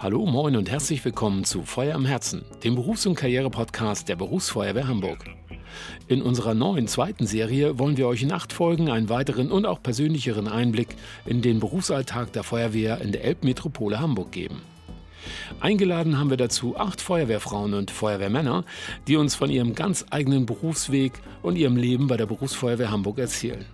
Hallo, moin und herzlich willkommen zu Feuer im Herzen, dem Berufs- und Karriere-Podcast der Berufsfeuerwehr Hamburg. In unserer neuen zweiten Serie wollen wir euch in acht Folgen einen weiteren und auch persönlicheren Einblick in den Berufsalltag der Feuerwehr in der Elbmetropole Hamburg geben. Eingeladen haben wir dazu acht Feuerwehrfrauen und Feuerwehrmänner, die uns von ihrem ganz eigenen Berufsweg und ihrem Leben bei der Berufsfeuerwehr Hamburg erzählen.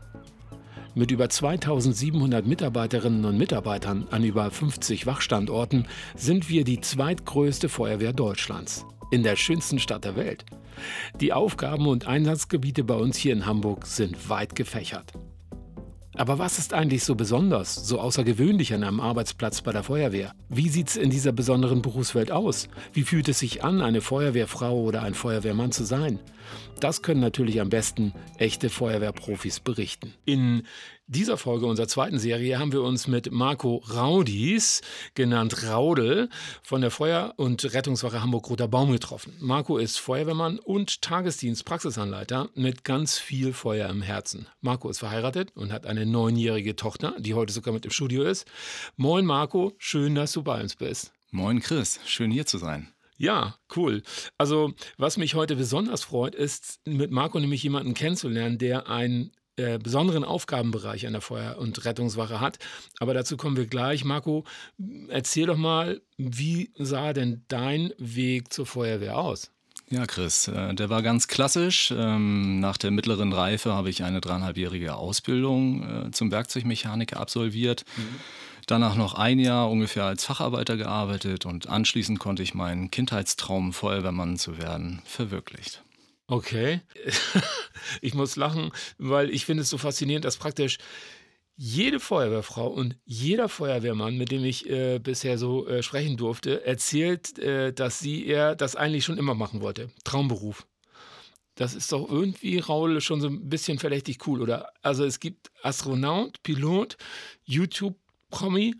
Mit über 2700 Mitarbeiterinnen und Mitarbeitern an über 50 Wachstandorten sind wir die zweitgrößte Feuerwehr Deutschlands. In der schönsten Stadt der Welt. Die Aufgaben und Einsatzgebiete bei uns hier in Hamburg sind weit gefächert. Aber was ist eigentlich so besonders, so außergewöhnlich an einem Arbeitsplatz bei der Feuerwehr? Wie sieht es in dieser besonderen Berufswelt aus? Wie fühlt es sich an, eine Feuerwehrfrau oder ein Feuerwehrmann zu sein? Das können natürlich am besten echte Feuerwehrprofis berichten. In dieser Folge unserer zweiten Serie haben wir uns mit Marco Raudis, genannt Raudel, von der Feuer- und Rettungswache Hamburg-Roter Baum getroffen. Marco ist Feuerwehrmann und Tagesdienst-Praxisanleiter mit ganz viel Feuer im Herzen. Marco ist verheiratet und hat eine neunjährige Tochter, die heute sogar mit im Studio ist. Moin Marco, schön, dass du bei uns bist. Moin Chris, schön hier zu sein. Ja, cool. Also, was mich heute besonders freut, ist, mit Marco nämlich jemanden kennenzulernen, der ein äh, besonderen Aufgabenbereich an der Feuer- und Rettungswache hat. Aber dazu kommen wir gleich. Marco, erzähl doch mal, wie sah denn dein Weg zur Feuerwehr aus? Ja, Chris, äh, der war ganz klassisch. Ähm, nach der mittleren Reife habe ich eine dreieinhalbjährige Ausbildung äh, zum Werkzeugmechaniker absolviert. Mhm. Danach noch ein Jahr ungefähr als Facharbeiter gearbeitet und anschließend konnte ich meinen Kindheitstraum, Feuerwehrmann zu werden, verwirklicht. Okay. ich muss lachen, weil ich finde es so faszinierend, dass praktisch jede Feuerwehrfrau und jeder Feuerwehrmann, mit dem ich äh, bisher so äh, sprechen durfte, erzählt, äh, dass sie er das eigentlich schon immer machen wollte. Traumberuf. Das ist doch irgendwie, Raul, schon so ein bisschen verdächtig cool, oder? Also es gibt Astronaut, Pilot, YouTube-Promi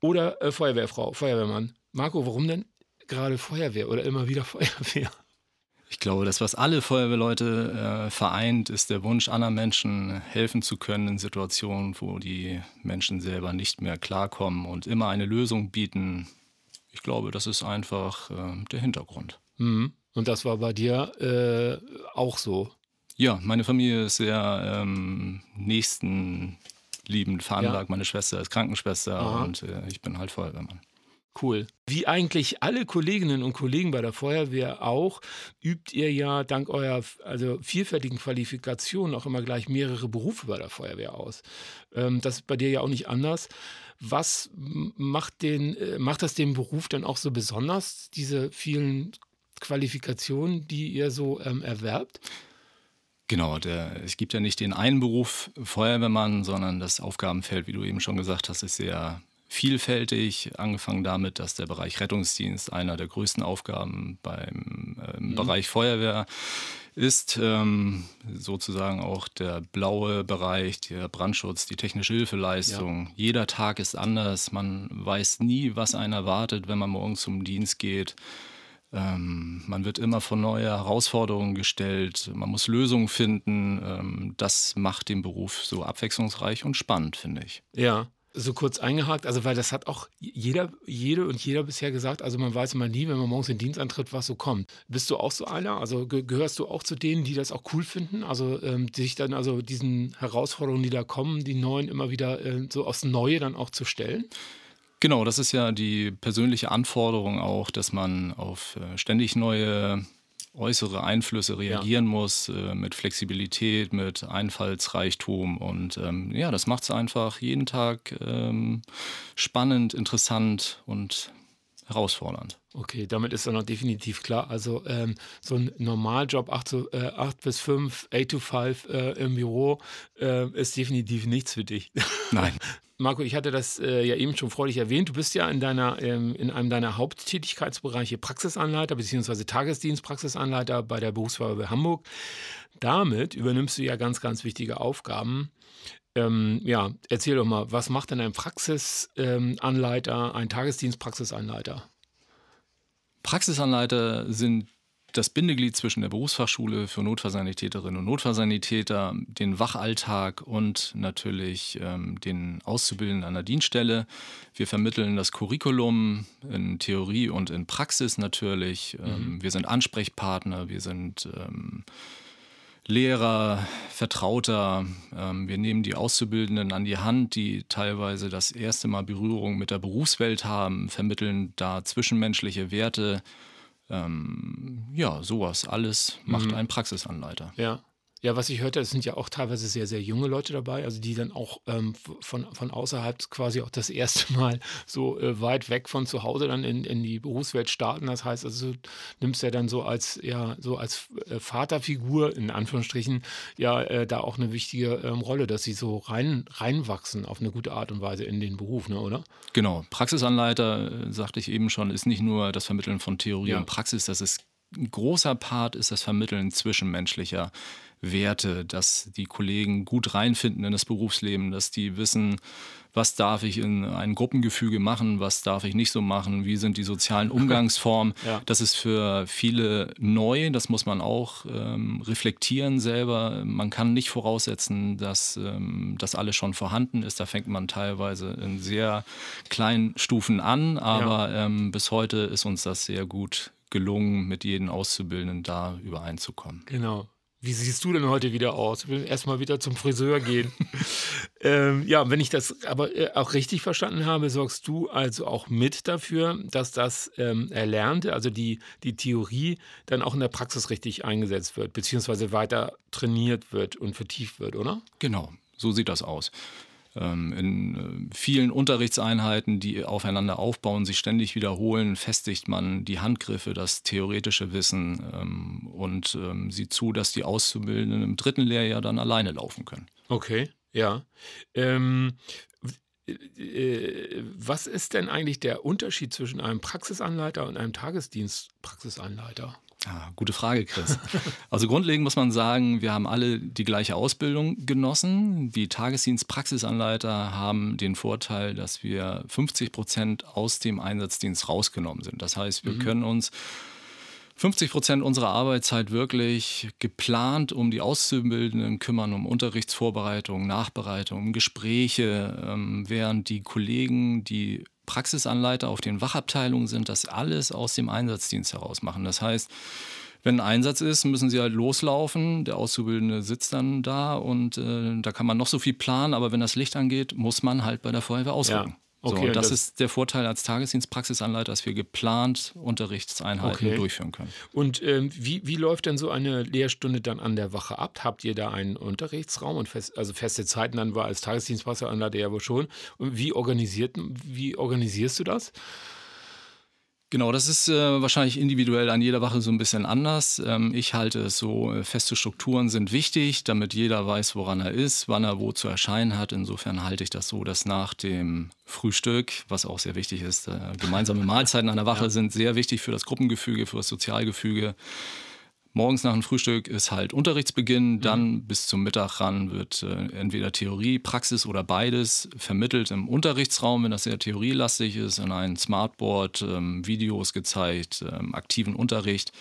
oder äh, Feuerwehrfrau, Feuerwehrmann. Marco, warum denn gerade Feuerwehr oder immer wieder Feuerwehr? Ich glaube, das, was alle Feuerwehrleute äh, vereint, ist der Wunsch, anderen Menschen helfen zu können in Situationen, wo die Menschen selber nicht mehr klarkommen und immer eine Lösung bieten. Ich glaube, das ist einfach äh, der Hintergrund. Mhm. Und das war bei dir äh, auch so? Ja, meine Familie ist sehr ähm, nächstenliebend veranlagt. Ja. Meine Schwester ist Krankenschwester Aha. und äh, ich bin halt Feuerwehrmann. Cool. Wie eigentlich alle Kolleginnen und Kollegen bei der Feuerwehr auch, übt ihr ja dank eurer also vielfältigen Qualifikationen auch immer gleich mehrere Berufe bei der Feuerwehr aus. Ähm, das ist bei dir ja auch nicht anders. Was macht, den, äh, macht das den Beruf dann auch so besonders, diese vielen Qualifikationen, die ihr so ähm, erwerbt? Genau, der, es gibt ja nicht den einen Beruf Feuerwehrmann, sondern das Aufgabenfeld, wie du eben schon gesagt hast, ist sehr vielfältig, angefangen damit, dass der Bereich Rettungsdienst einer der größten Aufgaben beim äh, mhm. Bereich Feuerwehr ist, ähm, sozusagen auch der blaue Bereich, der Brandschutz, die technische Hilfeleistung. Ja. Jeder Tag ist anders, man weiß nie, was einen erwartet, wenn man morgens zum Dienst geht. Ähm, man wird immer vor neue Herausforderungen gestellt, man muss Lösungen finden. Ähm, das macht den Beruf so abwechslungsreich und spannend, finde ich. Ja, so kurz eingehakt, also weil das hat auch jeder, jede und jeder bisher gesagt, also man weiß immer nie, wenn man morgens in den Dienst antritt, was so kommt. Bist du auch so einer? Also gehörst du auch zu denen, die das auch cool finden? Also ähm, sich dann also diesen Herausforderungen, die da kommen, die neuen immer wieder äh, so aufs Neue dann auch zu stellen? Genau, das ist ja die persönliche Anforderung auch, dass man auf äh, ständig neue äußere Einflüsse reagieren ja. muss, äh, mit Flexibilität, mit Einfallsreichtum. Und ähm, ja, das macht es einfach jeden Tag ähm, spannend, interessant und herausfordernd. Okay, damit ist dann auch definitiv klar. Also ähm, so ein Normaljob 8, zu, äh, 8 bis 5, 8 to 5 äh, im Büro äh, ist definitiv nichts für dich. Nein. Marco, ich hatte das äh, ja eben schon freudig erwähnt. Du bist ja in, deiner, ähm, in einem deiner Haupttätigkeitsbereiche Praxisanleiter bzw. Tagesdienstpraxisanleiter bei der Berufsfeuerwehr Hamburg. Damit übernimmst du ja ganz, ganz wichtige Aufgaben. Ähm, ja, erzähl doch mal, was macht denn ein Praxisanleiter, ein Tagesdienstpraxisanleiter? Praxisanleiter sind das Bindeglied zwischen der Berufsfachschule für Notfallsanitäterinnen und Notfallsanitäter, den Wachalltag und natürlich ähm, den Auszubildenden an der Dienststelle. Wir vermitteln das Curriculum in Theorie und in Praxis natürlich. Ähm, mhm. Wir sind Ansprechpartner, wir sind ähm, Lehrer, Vertrauter. Ähm, wir nehmen die Auszubildenden an die Hand, die teilweise das erste Mal Berührung mit der Berufswelt haben, vermitteln da zwischenmenschliche Werte. Ähm, ja, sowas alles macht mhm. ein Praxisanleiter. Ja. Ja, was ich hörte, es sind ja auch teilweise sehr, sehr junge Leute dabei, also die dann auch ähm, von, von außerhalb quasi auch das erste Mal so äh, weit weg von zu Hause dann in, in die Berufswelt starten. Das heißt, also du nimmst ja dann so als, ja, so als äh, Vaterfigur, in Anführungsstrichen, ja, äh, da auch eine wichtige ähm, Rolle, dass sie so rein, reinwachsen auf eine gute Art und Weise in den Beruf, ne, oder? Genau. Praxisanleiter, äh, sagte ich eben schon, ist nicht nur das Vermitteln von Theorie ja. und Praxis, das ist ein großer Part ist das Vermitteln zwischenmenschlicher Werte, dass die Kollegen gut reinfinden in das Berufsleben, dass die wissen, was darf ich in ein Gruppengefüge machen, was darf ich nicht so machen, wie sind die sozialen Umgangsformen. ja. Das ist für viele neu, das muss man auch ähm, reflektieren selber. Man kann nicht voraussetzen, dass ähm, das alles schon vorhanden ist. Da fängt man teilweise in sehr kleinen Stufen an, aber ja. ähm, bis heute ist uns das sehr gut gelungen, mit jedem Auszubildenden da übereinzukommen. Genau. Wie siehst du denn heute wieder aus? Ich will erstmal wieder zum Friseur gehen. ähm, ja, wenn ich das aber äh, auch richtig verstanden habe, sorgst du also auch mit dafür, dass das ähm, Erlernte, also die, die Theorie, dann auch in der Praxis richtig eingesetzt wird, beziehungsweise weiter trainiert wird und vertieft wird, oder? Genau, so sieht das aus. Ähm, in äh, vielen Unterrichtseinheiten, die aufeinander aufbauen, sich ständig wiederholen, festigt man die Handgriffe, das theoretische Wissen ähm, und ähm, sieht zu, dass die Auszubildenden im dritten Lehrjahr dann alleine laufen können. Okay, ja. Ähm, äh, was ist denn eigentlich der Unterschied zwischen einem Praxisanleiter und einem Tagesdienstpraxisanleiter? Ah, gute Frage, Chris. Also grundlegend muss man sagen, wir haben alle die gleiche Ausbildung genossen. Die Tagesdienstpraxisanleiter haben den Vorteil, dass wir 50 Prozent aus dem Einsatzdienst rausgenommen sind. Das heißt, wir mhm. können uns 50 Prozent unserer Arbeitszeit wirklich geplant um die Auszubildenden kümmern, um Unterrichtsvorbereitung, Nachbereitung, um Gespräche, ähm, während die Kollegen, die Praxisanleiter auf den Wachabteilungen sind, das alles aus dem Einsatzdienst heraus machen. Das heißt, wenn ein Einsatz ist, müssen sie halt loslaufen. Der Auszubildende sitzt dann da und äh, da kann man noch so viel planen, aber wenn das Licht angeht, muss man halt bei der Feuerwehr ausrücken. Ja. Okay, so, das, das, ist der Vorteil als Tagesdienstpraxisanleiter, dass wir geplant Unterrichtseinheiten okay. durchführen können. Und ähm, wie, wie läuft denn so eine Lehrstunde dann an der Wache ab? Habt ihr da einen Unterrichtsraum und fest, also feste Zeiten dann war als Tagesdienstpraxisanleiter ja wohl schon. Und wie, organisiert, wie organisierst du das? Genau, das ist äh, wahrscheinlich individuell an jeder Wache so ein bisschen anders. Ähm, ich halte es so, äh, feste Strukturen sind wichtig, damit jeder weiß, woran er ist, wann er wo zu erscheinen hat. Insofern halte ich das so, dass nach dem Frühstück, was auch sehr wichtig ist, äh, gemeinsame Mahlzeiten an der Wache ja. sind sehr wichtig für das Gruppengefüge, für das Sozialgefüge. Morgens nach dem Frühstück ist halt Unterrichtsbeginn, mhm. dann bis zum Mittag ran wird äh, entweder Theorie, Praxis oder beides vermittelt im Unterrichtsraum, wenn das sehr theorielastig ist, in ein Smartboard, ähm, Videos gezeigt, ähm, aktiven Unterricht.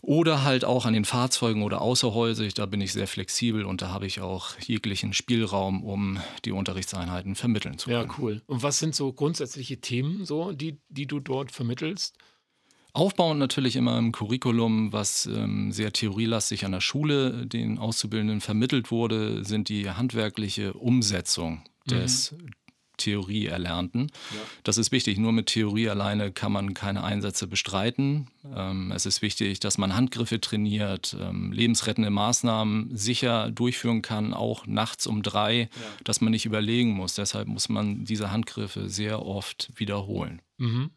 Oder halt auch an den Fahrzeugen oder außerhäusig, da bin ich sehr flexibel und da habe ich auch jeglichen Spielraum, um die Unterrichtseinheiten vermitteln zu können. Ja, cool. Und was sind so grundsätzliche Themen, so, die, die du dort vermittelst? Aufbauend natürlich immer im Curriculum, was ähm, sehr theorielastig an der Schule den Auszubildenden vermittelt wurde, sind die handwerkliche Umsetzung des mhm. Theorie erlernten. Ja. Das ist wichtig. Nur mit Theorie alleine kann man keine Einsätze bestreiten. Ähm, es ist wichtig, dass man Handgriffe trainiert, ähm, lebensrettende Maßnahmen sicher durchführen kann, auch nachts um drei, ja. dass man nicht überlegen muss. Deshalb muss man diese Handgriffe sehr oft wiederholen. Mhm.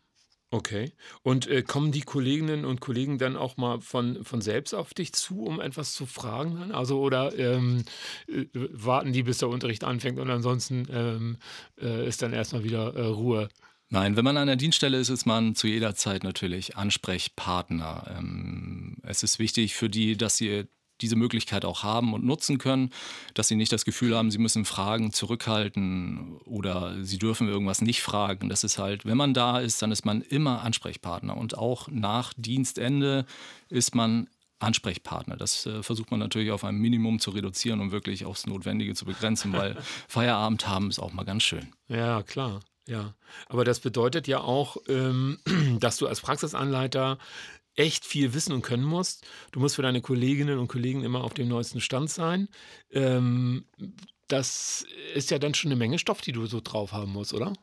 Okay. Und äh, kommen die Kolleginnen und Kollegen dann auch mal von, von selbst auf dich zu, um etwas zu fragen dann? Also oder ähm, äh, warten die, bis der Unterricht anfängt und ansonsten ähm, äh, ist dann erstmal wieder äh, Ruhe? Nein, wenn man an der Dienststelle ist, ist man zu jeder Zeit natürlich Ansprechpartner. Ähm, es ist wichtig für die, dass sie diese Möglichkeit auch haben und nutzen können, dass sie nicht das Gefühl haben, sie müssen Fragen zurückhalten oder sie dürfen irgendwas nicht fragen. Das ist halt, wenn man da ist, dann ist man immer Ansprechpartner und auch nach Dienstende ist man Ansprechpartner. Das äh, versucht man natürlich auf ein Minimum zu reduzieren und wirklich aufs Notwendige zu begrenzen, weil Feierabend haben ist auch mal ganz schön. Ja, klar. Ja, aber das bedeutet ja auch, ähm, dass du als Praxisanleiter echt viel wissen und können musst. Du musst für deine Kolleginnen und Kollegen immer auf dem neuesten Stand sein. Ähm, das ist ja dann schon eine Menge Stoff, die du so drauf haben musst, oder?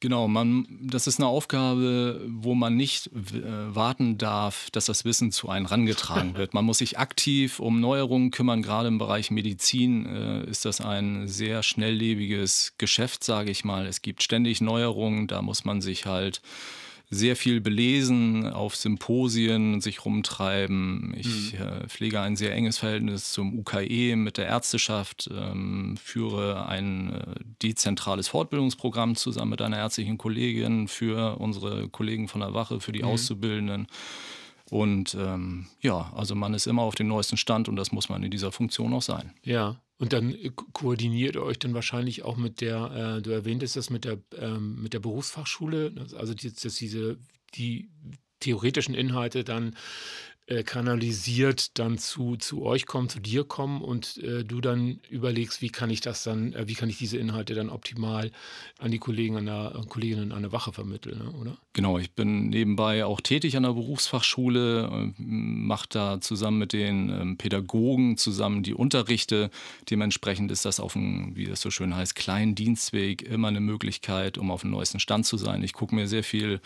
Genau, man, das ist eine Aufgabe, wo man nicht äh, warten darf, dass das Wissen zu einem rangetragen wird. Man muss sich aktiv um Neuerungen kümmern. Gerade im Bereich Medizin äh, ist das ein sehr schnelllebiges Geschäft, sage ich mal. Es gibt ständig Neuerungen, da muss man sich halt sehr viel belesen, auf Symposien sich rumtreiben. Ich mhm. äh, pflege ein sehr enges Verhältnis zum UKE mit der Ärzteschaft, ähm, führe ein äh, dezentrales Fortbildungsprogramm zusammen mit einer ärztlichen Kollegin für unsere Kollegen von der Wache, für die mhm. Auszubildenden. Und ähm, ja, also man ist immer auf dem neuesten Stand und das muss man in dieser Funktion auch sein. Ja, und dann äh, koordiniert ihr euch dann wahrscheinlich auch mit der, äh, du erwähntest das mit der, ähm, mit der Berufsfachschule, also die, dass diese, die theoretischen Inhalte dann äh, kanalisiert dann zu, zu euch kommen, zu dir kommen und äh, du dann überlegst, wie kann ich das dann, äh, wie kann ich diese Inhalte dann optimal an die Kollegen an der, Kolleginnen an der Wache vermitteln, ne, oder? Genau, ich bin nebenbei auch tätig an der Berufsfachschule, mache da zusammen mit den ähm, Pädagogen zusammen die Unterrichte. Dementsprechend ist das auf einem, wie das so schön heißt, kleinen Dienstweg immer eine Möglichkeit, um auf dem neuesten Stand zu sein. Ich gucke mir sehr viel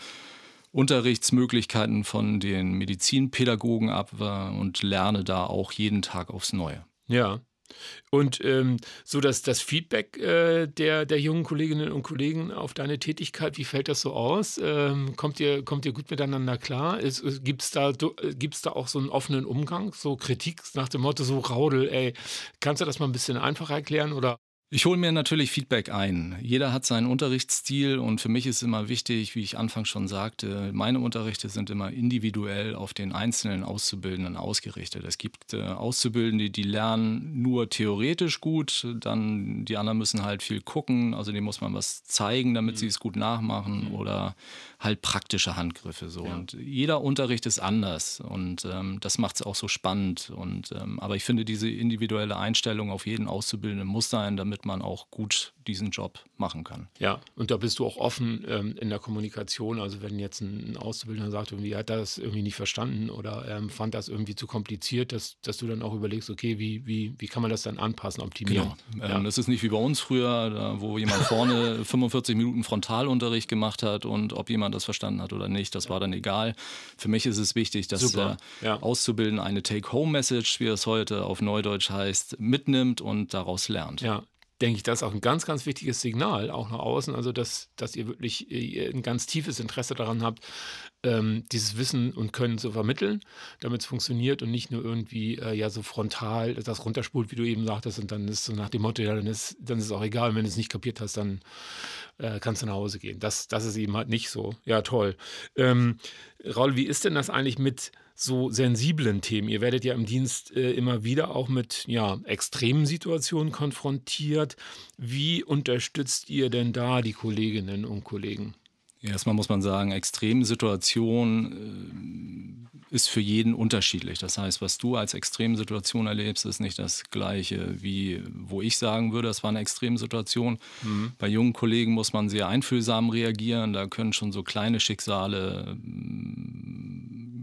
Unterrichtsmöglichkeiten von den Medizinpädagogen ab und lerne da auch jeden Tag aufs Neue. Ja. Und ähm, so dass das Feedback äh, der, der jungen Kolleginnen und Kollegen auf deine Tätigkeit, wie fällt das so aus? Ähm, kommt, ihr, kommt ihr gut miteinander klar? Gibt es da, gibt's da auch so einen offenen Umgang, so Kritik nach dem Motto, so Raudel, ey, kannst du das mal ein bisschen einfacher erklären? Oder ich hole mir natürlich Feedback ein. Jeder hat seinen Unterrichtsstil und für mich ist immer wichtig, wie ich anfangs schon sagte, meine Unterrichte sind immer individuell auf den einzelnen Auszubildenden ausgerichtet. Es gibt äh, Auszubildende, die lernen nur theoretisch gut, dann die anderen müssen halt viel gucken, also dem muss man was zeigen, damit mhm. sie es gut nachmachen mhm. oder halt praktische Handgriffe so. Ja. Und jeder Unterricht ist anders und ähm, das macht es auch so spannend. Und ähm, aber ich finde diese individuelle Einstellung auf jeden Auszubildenden muss sein, damit man auch gut diesen Job machen kann. Ja, und da bist du auch offen ähm, in der Kommunikation. Also wenn jetzt ein, Auszubildender sagt, irgendwie hat das irgendwie nicht verstanden oder ähm, fand das irgendwie zu kompliziert, dass, dass du dann auch überlegst, okay, wie, wie, wie kann man das dann anpassen, optimieren? Genau. Ähm, ja. Das ist nicht wie bei uns früher, da, wo jemand vorne 45 Minuten Frontalunterricht gemacht hat und ob jemand das verstanden hat oder nicht, das war dann egal. Für mich ist es wichtig, dass der ja. Auszubildende eine Take-Home-Message, wie es heute auf Neudeutsch heißt, mitnimmt und daraus lernt. Ja, denke ich, das ist auch ein ganz, ganz wichtiges Signal, auch nach außen. Also, dass, dass ihr wirklich äh, ein ganz tiefes Interesse daran habt, ähm, dieses Wissen und Können zu vermitteln, damit es funktioniert und nicht nur irgendwie äh, ja so frontal das runterspult, wie du eben sagtest, und dann ist so nach dem Motto, ja, dann ist, dann ist es auch egal, wenn du es nicht kapiert hast, dann äh, kannst du nach Hause gehen. Das, das ist eben halt nicht so. Ja, toll. Ähm, Raul, wie ist denn das eigentlich mit so sensiblen Themen. Ihr werdet ja im Dienst äh, immer wieder auch mit ja, extremen Situationen konfrontiert. Wie unterstützt ihr denn da die Kolleginnen und Kollegen? Erstmal muss man sagen, Extremsituation äh, ist für jeden unterschiedlich. Das heißt, was du als Extremsituation erlebst, ist nicht das gleiche, wie wo ich sagen würde, das war eine Extremsituation. Mhm. Bei jungen Kollegen muss man sehr einfühlsam reagieren. Da können schon so kleine Schicksale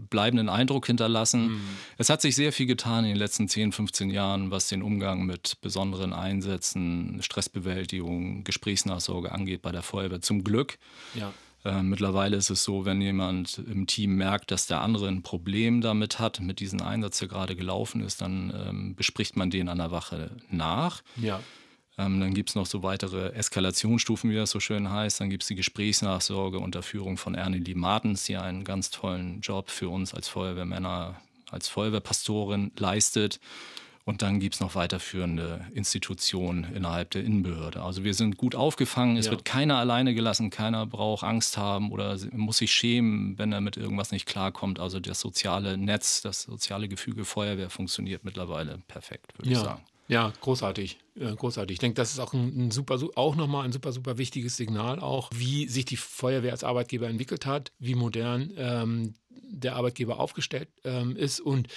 bleibenden Eindruck hinterlassen. Mhm. Es hat sich sehr viel getan in den letzten 10, 15 Jahren, was den Umgang mit besonderen Einsätzen, Stressbewältigung, Gesprächsnachsorge angeht bei der Feuerwehr. Zum Glück. Ja. Äh, mittlerweile ist es so, wenn jemand im Team merkt, dass der andere ein Problem damit hat, mit diesem Einsatz, der gerade gelaufen ist, dann ähm, bespricht man den an der Wache nach. Ja. Ähm, dann gibt es noch so weitere Eskalationsstufen, wie das so schön heißt. Dann gibt es die Gesprächsnachsorge unter Führung von Ernie Martens, die einen ganz tollen Job für uns als Feuerwehrmänner, als Feuerwehrpastorin leistet. Und dann gibt es noch weiterführende Institutionen innerhalb der Innenbehörde. Also wir sind gut aufgefangen, es ja. wird keiner alleine gelassen, keiner braucht Angst haben oder muss sich schämen, wenn er mit irgendwas nicht klarkommt. Also das soziale Netz, das soziale Gefüge Feuerwehr funktioniert mittlerweile perfekt, würde ja. ich sagen. Ja, großartig. großartig. Ich denke, das ist auch ein, ein super, auch nochmal ein super, super wichtiges Signal, auch wie sich die Feuerwehr als Arbeitgeber entwickelt hat, wie modern ähm, der Arbeitgeber aufgestellt ähm, ist und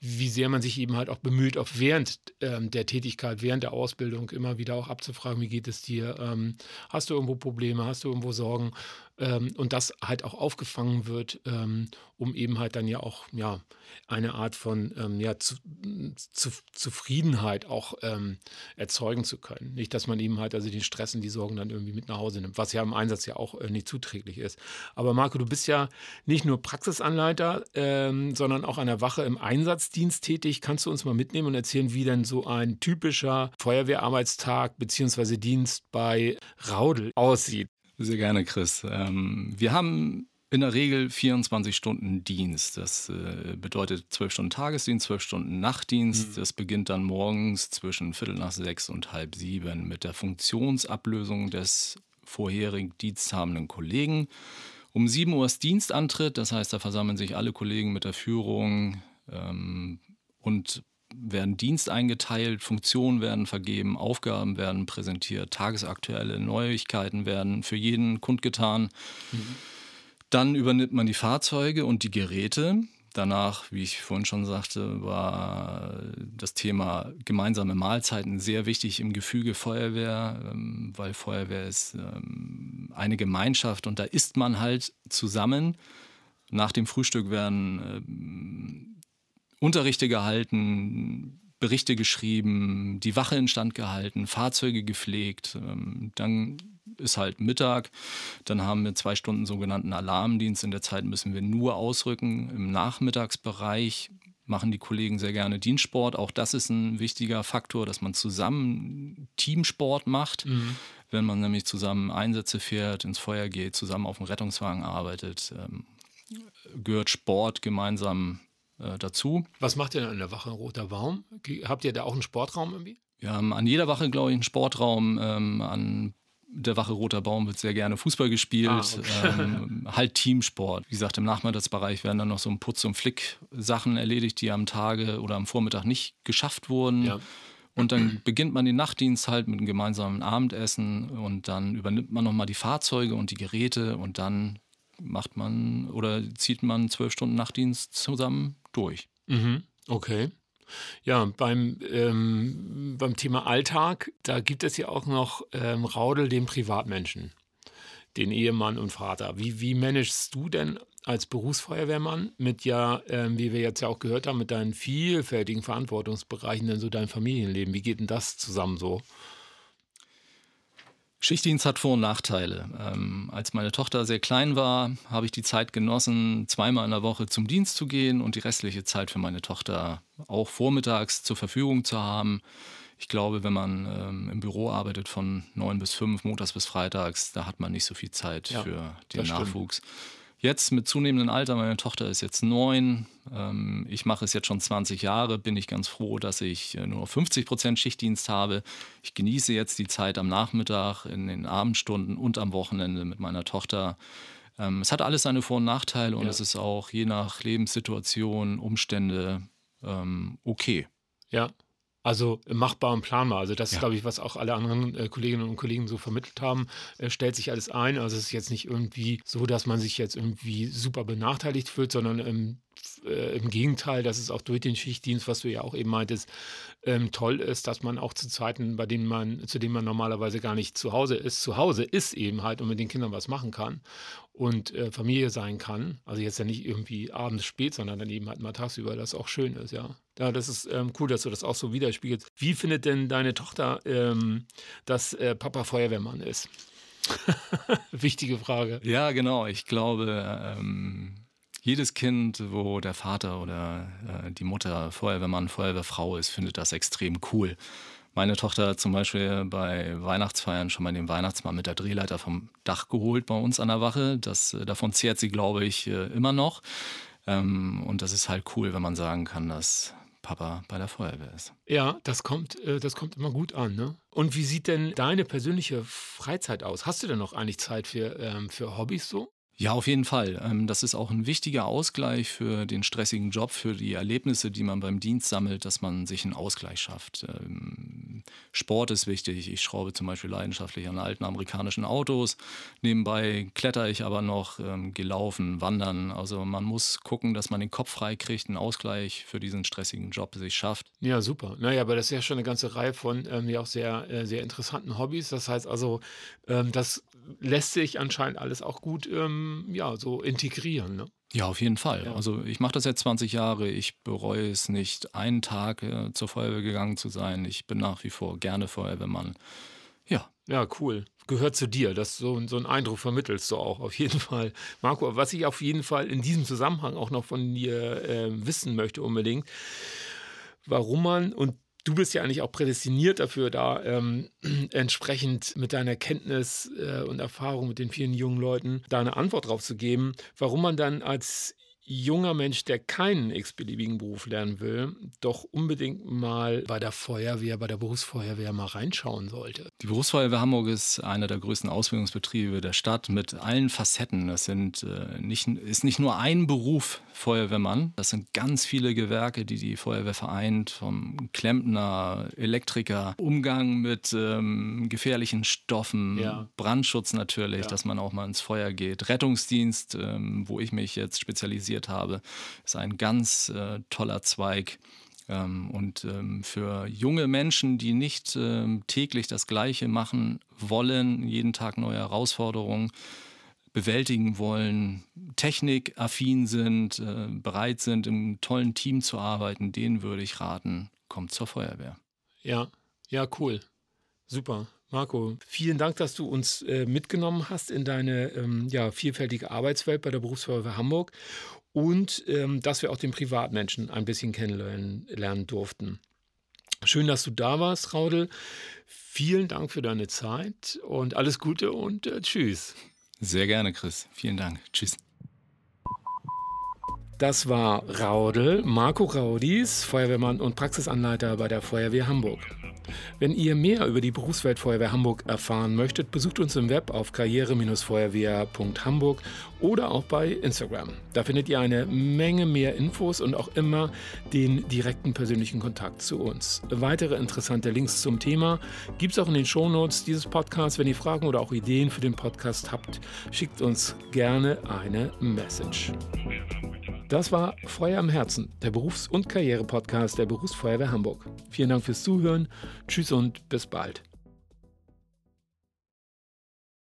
wie sehr man sich eben halt auch bemüht, auch während ähm, der Tätigkeit, während der Ausbildung immer wieder auch abzufragen, wie geht es dir, ähm, hast du irgendwo Probleme, hast du irgendwo Sorgen ähm, und das halt auch aufgefangen wird, ähm, um eben halt dann ja auch ja, eine Art von ähm, ja, zu, zu, Zufriedenheit auch erzeugen zu können. Nicht, dass man eben halt also den Stress und die Sorgen dann irgendwie mit nach Hause nimmt, was ja im Einsatz ja auch äh, nicht zuträglich ist. Aber Marco, du bist ja nicht nur Praxisanleiter, ähm, sondern auch an der Wache im Einsatzdienst tätig. Kannst du uns mal mitnehmen und erzählen, wie denn so ein typischer Feuerwehrarbeitstag bzw. Dienst bei Raudel aussieht? Sehr gerne, Chris. Ähm, wir haben in der Regel 24 Stunden Dienst. Das äh, bedeutet 12 Stunden Tagesdienst, 12 Stunden Nachtdienst. Mhm. Das beginnt dann morgens zwischen Viertel nach sechs und halb sieben mit der Funktionsablösung des vorherigen diensthabenden Kollegen. Um 7 Uhr ist Dienstantritt, das heißt, da versammeln sich alle Kollegen mit der Führung ähm, und werden Dienst eingeteilt, Funktionen werden vergeben, Aufgaben werden präsentiert, tagesaktuelle Neuigkeiten werden für jeden kundgetan. Mhm. Dann übernimmt man die Fahrzeuge und die Geräte. Danach, wie ich vorhin schon sagte, war das Thema gemeinsame Mahlzeiten sehr wichtig im Gefüge Feuerwehr, ähm, weil Feuerwehr ist ähm, eine Gemeinschaft und da isst man halt zusammen. Nach dem Frühstück werden ähm, Unterrichte gehalten, Berichte geschrieben, die Wache instand gehalten, Fahrzeuge gepflegt. Dann ist halt Mittag. Dann haben wir zwei Stunden sogenannten Alarmdienst. In der Zeit müssen wir nur ausrücken. Im Nachmittagsbereich machen die Kollegen sehr gerne Dienstsport. Auch das ist ein wichtiger Faktor, dass man zusammen Teamsport macht. Mhm. Wenn man nämlich zusammen Einsätze fährt, ins Feuer geht, zusammen auf dem Rettungswagen arbeitet, ähm, gehört Sport gemeinsam äh, dazu. Was macht ihr denn an der Wache Roter Baum? Habt ihr da auch einen Sportraum irgendwie? Wir haben an jeder Wache, glaube ich, einen Sportraum. Ähm, an der Wache Roter Baum wird sehr gerne Fußball gespielt, ah, okay. ähm, halt Teamsport. Wie gesagt, im Nachmittagsbereich werden dann noch so ein Putz- und Flick-Sachen erledigt, die am Tage oder am Vormittag nicht geschafft wurden. Ja. Und dann beginnt man den Nachtdienst halt mit einem gemeinsamen Abendessen und dann übernimmt man nochmal die Fahrzeuge und die Geräte und dann macht man oder zieht man zwölf Stunden Nachtdienst zusammen durch. Mhm. Okay. Ja, beim, ähm, beim Thema Alltag, da gibt es ja auch noch ähm, Raudel, den Privatmenschen, den Ehemann und Vater. Wie, wie managst du denn als Berufsfeuerwehrmann mit ja, ähm, wie wir jetzt ja auch gehört haben, mit deinen vielfältigen Verantwortungsbereichen denn so dein Familienleben? Wie geht denn das zusammen so? Schichtdienst hat Vor- und Nachteile. Ähm, als meine Tochter sehr klein war, habe ich die Zeit genossen, zweimal in der Woche zum Dienst zu gehen und die restliche Zeit für meine Tochter auch vormittags zur Verfügung zu haben. Ich glaube, wenn man ähm, im Büro arbeitet von neun bis fünf, montags bis freitags, da hat man nicht so viel Zeit ja, für den Nachwuchs. Stimmt. Jetzt mit zunehmendem Alter, meine Tochter ist jetzt neun, ähm, ich mache es jetzt schon 20 Jahre, bin ich ganz froh, dass ich äh, nur 50 Prozent Schichtdienst habe. Ich genieße jetzt die Zeit am Nachmittag, in den Abendstunden und am Wochenende mit meiner Tochter. Ähm, es hat alles seine Vor- und Nachteile und ja. es ist auch je nach Lebenssituation, Umstände ähm, okay. Ja, also machbar und planbar. Also das ja. ist, glaube ich, was auch alle anderen äh, Kolleginnen und Kollegen so vermittelt haben. Äh, stellt sich alles ein. Also es ist jetzt nicht irgendwie so, dass man sich jetzt irgendwie super benachteiligt fühlt, sondern ähm, äh, im Gegenteil, dass es auch durch den Schichtdienst, was du ja auch eben meintest, ähm, toll ist, dass man auch zu Zeiten, bei denen man, zu denen man normalerweise gar nicht zu Hause ist, zu Hause ist eben halt und mit den Kindern was machen kann und äh, Familie sein kann. Also jetzt ja nicht irgendwie abends spät, sondern dann eben halt mal tagsüber, das auch schön ist, ja. Ja, das ist ähm, cool, dass du das auch so widerspiegelst. Wie findet denn deine Tochter, ähm, dass äh, Papa Feuerwehrmann ist? Wichtige Frage. Ja, genau. Ich glaube, ähm, jedes Kind, wo der Vater oder äh, die Mutter Feuerwehrmann, Feuerwehrfrau ist, findet das extrem cool. Meine Tochter hat zum Beispiel bei Weihnachtsfeiern schon mal den Weihnachtsmann mit der Drehleiter vom Dach geholt bei uns an der Wache. Das, äh, davon zehrt sie, glaube ich, äh, immer noch. Ähm, und das ist halt cool, wenn man sagen kann, dass Papa bei der Feuerwehr ist. Ja, das kommt, äh, das kommt immer gut an. Ne? Und wie sieht denn deine persönliche Freizeit aus? Hast du denn noch eigentlich Zeit für, ähm, für Hobbys so? Ja, auf jeden Fall. Ähm, das ist auch ein wichtiger Ausgleich für den stressigen Job, für die Erlebnisse, die man beim Dienst sammelt, dass man sich einen Ausgleich schafft. Ähm, Sport ist wichtig. Ich schraube zum Beispiel leidenschaftlich an alten amerikanischen Autos. Nebenbei kletter ich aber noch, ähm, gelaufen, wandern. Also man muss gucken, dass man den Kopf frei kriegt, einen Ausgleich für diesen stressigen Job sich schafft. Ja, super. Naja, aber das ist ja schon eine ganze Reihe von ähm, ja auch sehr, äh, sehr interessanten Hobbys. Das heißt also, ähm, das lässt sich anscheinend alles auch gut ähm, ja, so integrieren. Ne? Ja, auf jeden Fall. Ja. Also ich mache das jetzt 20 Jahre. Ich bereue es nicht, einen Tag äh, zur Feuerwehr gegangen zu sein. Ich bin nach wie vor gerne Feuerwehrmann. Ja. Ja, cool. Gehört zu dir. Das so, so einen Eindruck vermittelst du auch, auf jeden Fall. Marco, was ich auf jeden Fall in diesem Zusammenhang auch noch von dir äh, wissen möchte, unbedingt, warum man, und du bist ja eigentlich auch prädestiniert dafür, da ähm, entsprechend mit deiner Kenntnis äh, und Erfahrung mit den vielen jungen Leuten da eine Antwort drauf zu geben, warum man dann als junger Mensch, der keinen x-beliebigen Beruf lernen will, doch unbedingt mal bei der Feuerwehr, bei der Berufsfeuerwehr mal reinschauen sollte. Die Berufsfeuerwehr Hamburg ist einer der größten Ausbildungsbetriebe der Stadt mit allen Facetten. Das sind, äh, nicht, ist nicht nur ein Beruf Feuerwehrmann, das sind ganz viele Gewerke, die die Feuerwehr vereint, vom Klempner, Elektriker, Umgang mit ähm, gefährlichen Stoffen, ja. Brandschutz natürlich, ja. dass man auch mal ins Feuer geht, Rettungsdienst, ähm, wo ich mich jetzt spezialisiere organisiert habe, ist ein ganz äh, toller Zweig. Ähm, und ähm, für junge Menschen, die nicht ähm, täglich das Gleiche machen wollen, jeden Tag neue Herausforderungen bewältigen wollen, technikaffin sind, äh, bereit sind, im tollen Team zu arbeiten, denen würde ich raten, kommt zur Feuerwehr. Ja, ja, cool. Super. Marco, vielen Dank, dass du uns äh, mitgenommen hast in deine ähm, ja, vielfältige Arbeitswelt bei der Berufsfeuerwehr Hamburg und ähm, dass wir auch den Privatmenschen ein bisschen kennenlernen durften. Schön, dass du da warst, Raudel. Vielen Dank für deine Zeit und alles Gute und äh, tschüss. Sehr gerne, Chris. Vielen Dank. Tschüss. Das war Raudel, Marco Raudis, Feuerwehrmann und Praxisanleiter bei der Feuerwehr Hamburg. Wenn ihr mehr über die Berufsweltfeuerwehr Hamburg erfahren möchtet, besucht uns im Web auf karriere-feuerwehr.hamburg oder auch bei Instagram. Da findet ihr eine Menge mehr Infos und auch immer den direkten persönlichen Kontakt zu uns. Weitere interessante Links zum Thema gibt es auch in den Shownotes dieses Podcasts. Wenn ihr Fragen oder auch Ideen für den Podcast habt, schickt uns gerne eine Message. Das war Feuer am Herzen, der Berufs- und Karriere-Podcast der Berufsfeuerwehr Hamburg. Vielen Dank fürs Zuhören. Tschüss und bis bald.